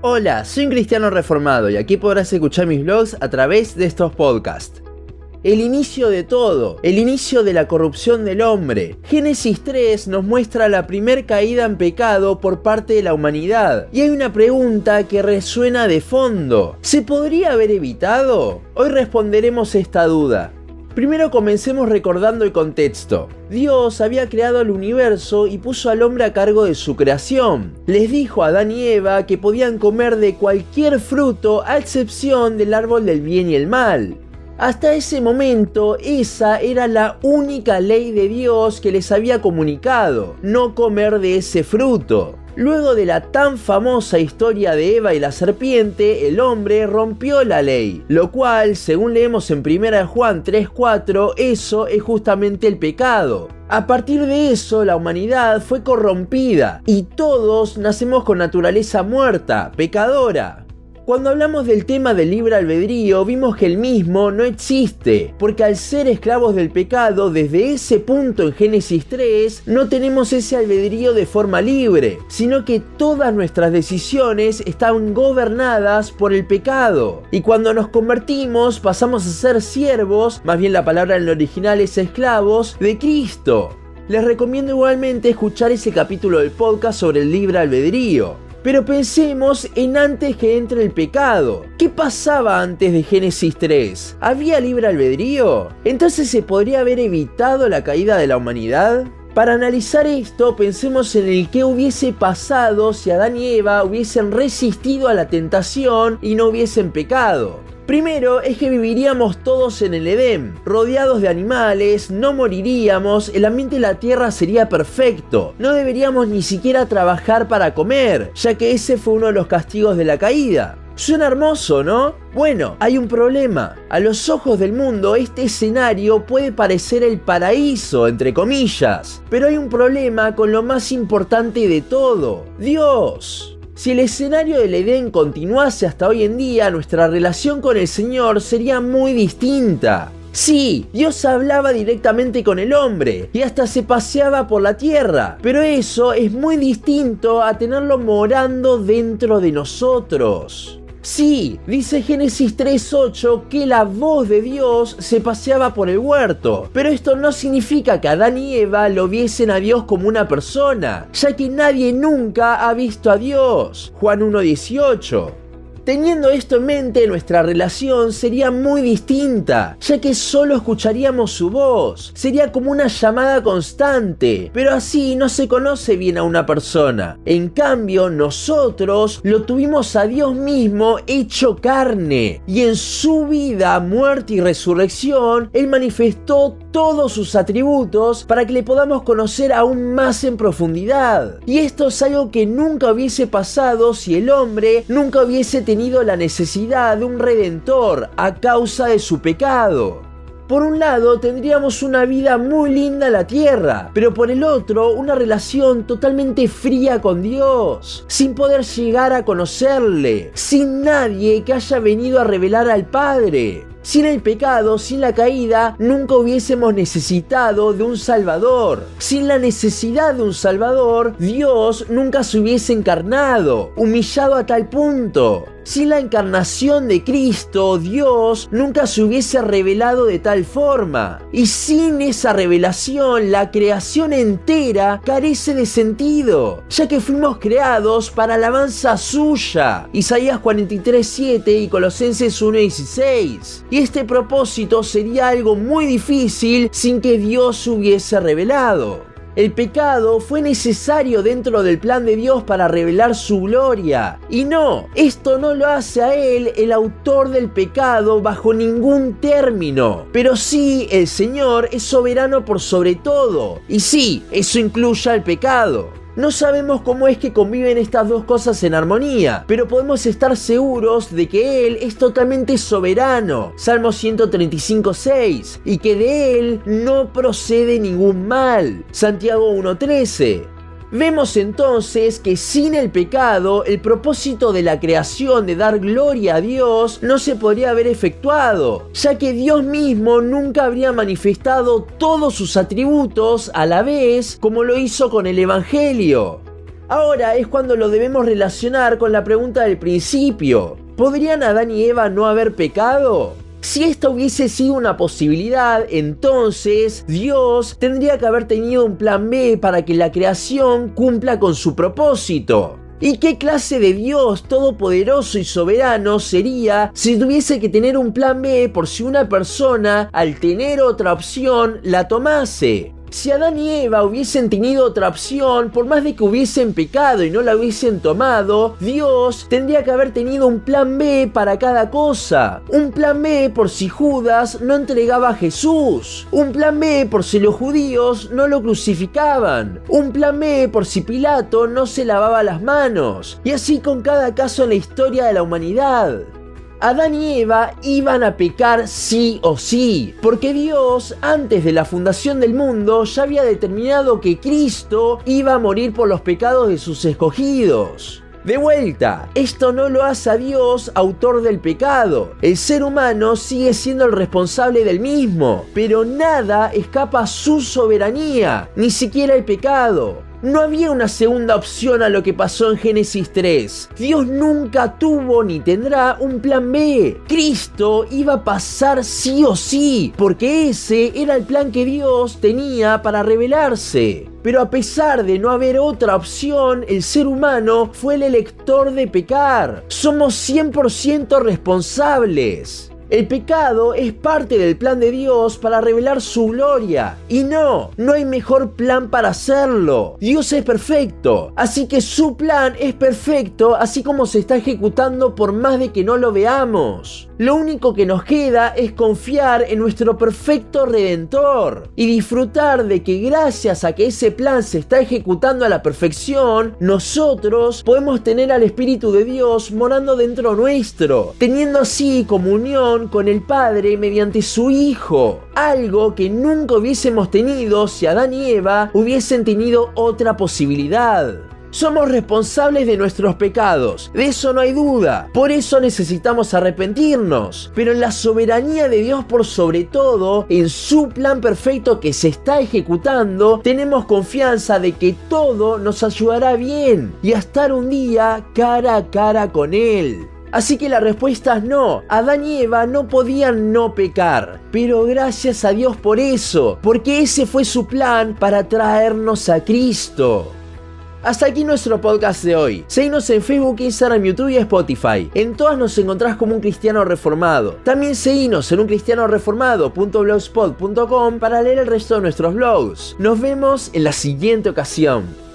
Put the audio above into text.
Hola, soy un cristiano reformado y aquí podrás escuchar mis vlogs a través de estos podcasts. El inicio de todo, el inicio de la corrupción del hombre. Génesis 3 nos muestra la primer caída en pecado por parte de la humanidad. Y hay una pregunta que resuena de fondo. ¿Se podría haber evitado? Hoy responderemos esta duda. Primero comencemos recordando el contexto. Dios había creado el universo y puso al hombre a cargo de su creación. Les dijo a Adán y Eva que podían comer de cualquier fruto a excepción del árbol del bien y el mal. Hasta ese momento esa era la única ley de Dios que les había comunicado, no comer de ese fruto. Luego de la tan famosa historia de Eva y la serpiente, el hombre rompió la ley, lo cual, según leemos en 1 Juan 3:4, eso es justamente el pecado. A partir de eso, la humanidad fue corrompida y todos nacemos con naturaleza muerta, pecadora. Cuando hablamos del tema del libre albedrío, vimos que el mismo no existe, porque al ser esclavos del pecado, desde ese punto en Génesis 3, no tenemos ese albedrío de forma libre, sino que todas nuestras decisiones están gobernadas por el pecado. Y cuando nos convertimos, pasamos a ser siervos, más bien la palabra en el original es esclavos, de Cristo. Les recomiendo igualmente escuchar ese capítulo del podcast sobre el libre albedrío. Pero pensemos en antes que entre el pecado. ¿Qué pasaba antes de Génesis 3? ¿Había libre albedrío? ¿Entonces se podría haber evitado la caída de la humanidad? Para analizar esto, pensemos en el que hubiese pasado si Adán y Eva hubiesen resistido a la tentación y no hubiesen pecado. Primero es que viviríamos todos en el Edén, rodeados de animales, no moriríamos, el ambiente de la tierra sería perfecto, no deberíamos ni siquiera trabajar para comer, ya que ese fue uno de los castigos de la caída. Suena hermoso, ¿no? Bueno, hay un problema. A los ojos del mundo este escenario puede parecer el paraíso, entre comillas. Pero hay un problema con lo más importante de todo. Dios. Si el escenario del Edén continuase hasta hoy en día, nuestra relación con el Señor sería muy distinta. Sí, Dios hablaba directamente con el hombre y hasta se paseaba por la tierra, pero eso es muy distinto a tenerlo morando dentro de nosotros. Sí, dice Génesis 3.8 que la voz de Dios se paseaba por el huerto, pero esto no significa que Adán y Eva lo viesen a Dios como una persona, ya que nadie nunca ha visto a Dios. Juan 1.18. Teniendo esto en mente, nuestra relación sería muy distinta, ya que solo escucharíamos su voz. Sería como una llamada constante, pero así no se conoce bien a una persona. En cambio, nosotros lo tuvimos a Dios mismo hecho carne, y en su vida, muerte y resurrección, Él manifestó todos sus atributos para que le podamos conocer aún más en profundidad. Y esto es algo que nunca hubiese pasado si el hombre nunca hubiese tenido la necesidad de un redentor a causa de su pecado. Por un lado tendríamos una vida muy linda en la tierra, pero por el otro una relación totalmente fría con Dios, sin poder llegar a conocerle, sin nadie que haya venido a revelar al Padre. Sin el pecado, sin la caída, nunca hubiésemos necesitado de un Salvador. Sin la necesidad de un Salvador, Dios nunca se hubiese encarnado, humillado a tal punto. Sin la encarnación de Cristo, Dios nunca se hubiese revelado de tal forma. Y sin esa revelación, la creación entera carece de sentido, ya que fuimos creados para alabanza suya. Isaías 43:7 y Colosenses 1:16. Y este propósito sería algo muy difícil sin que Dios se hubiese revelado. El pecado fue necesario dentro del plan de Dios para revelar su gloria. Y no, esto no lo hace a Él el autor del pecado bajo ningún término. Pero sí, el Señor es soberano por sobre todo. Y sí, eso incluye al pecado. No sabemos cómo es que conviven estas dos cosas en armonía, pero podemos estar seguros de que Él es totalmente soberano, Salmo 135.6, y que de Él no procede ningún mal, Santiago 1.13. Vemos entonces que sin el pecado, el propósito de la creación de dar gloria a Dios no se podría haber efectuado, ya que Dios mismo nunca habría manifestado todos sus atributos a la vez como lo hizo con el Evangelio. Ahora es cuando lo debemos relacionar con la pregunta del principio. ¿Podrían Adán y Eva no haber pecado? Si esta hubiese sido una posibilidad, entonces Dios tendría que haber tenido un plan B para que la creación cumpla con su propósito. ¿Y qué clase de Dios todopoderoso y soberano sería si tuviese que tener un plan B por si una persona, al tener otra opción, la tomase? Si Adán y Eva hubiesen tenido otra opción, por más de que hubiesen pecado y no la hubiesen tomado, Dios tendría que haber tenido un plan B para cada cosa. Un plan B por si Judas no entregaba a Jesús. Un plan B por si los judíos no lo crucificaban. Un plan B por si Pilato no se lavaba las manos. Y así con cada caso en la historia de la humanidad. Adán y Eva iban a pecar sí o sí, porque Dios antes de la fundación del mundo ya había determinado que Cristo iba a morir por los pecados de sus escogidos. De vuelta, esto no lo hace a Dios autor del pecado. El ser humano sigue siendo el responsable del mismo, pero nada escapa a su soberanía, ni siquiera el pecado. No había una segunda opción a lo que pasó en Génesis 3. Dios nunca tuvo ni tendrá un plan B. Cristo iba a pasar sí o sí, porque ese era el plan que Dios tenía para revelarse. Pero a pesar de no haber otra opción, el ser humano fue el elector de pecar. Somos 100% responsables. El pecado es parte del plan de Dios para revelar su gloria. Y no, no hay mejor plan para hacerlo. Dios es perfecto. Así que su plan es perfecto, así como se está ejecutando por más de que no lo veamos. Lo único que nos queda es confiar en nuestro perfecto redentor y disfrutar de que gracias a que ese plan se está ejecutando a la perfección, nosotros podemos tener al Espíritu de Dios morando dentro nuestro, teniendo así comunión con el Padre mediante su Hijo, algo que nunca hubiésemos tenido si Adán y Eva hubiesen tenido otra posibilidad. Somos responsables de nuestros pecados, de eso no hay duda. Por eso necesitamos arrepentirnos. Pero en la soberanía de Dios por sobre todo, en su plan perfecto que se está ejecutando, tenemos confianza de que todo nos ayudará bien y a estar un día cara a cara con Él. Así que la respuesta es no. Adán y Eva no podían no pecar. Pero gracias a Dios por eso, porque ese fue su plan para traernos a Cristo. Hasta aquí nuestro podcast de hoy. Seguinos en Facebook, Instagram, YouTube y Spotify. En todas nos encontrás como un cristiano reformado. También seguinos en uncristianoreformado.blogspot.com para leer el resto de nuestros blogs. Nos vemos en la siguiente ocasión.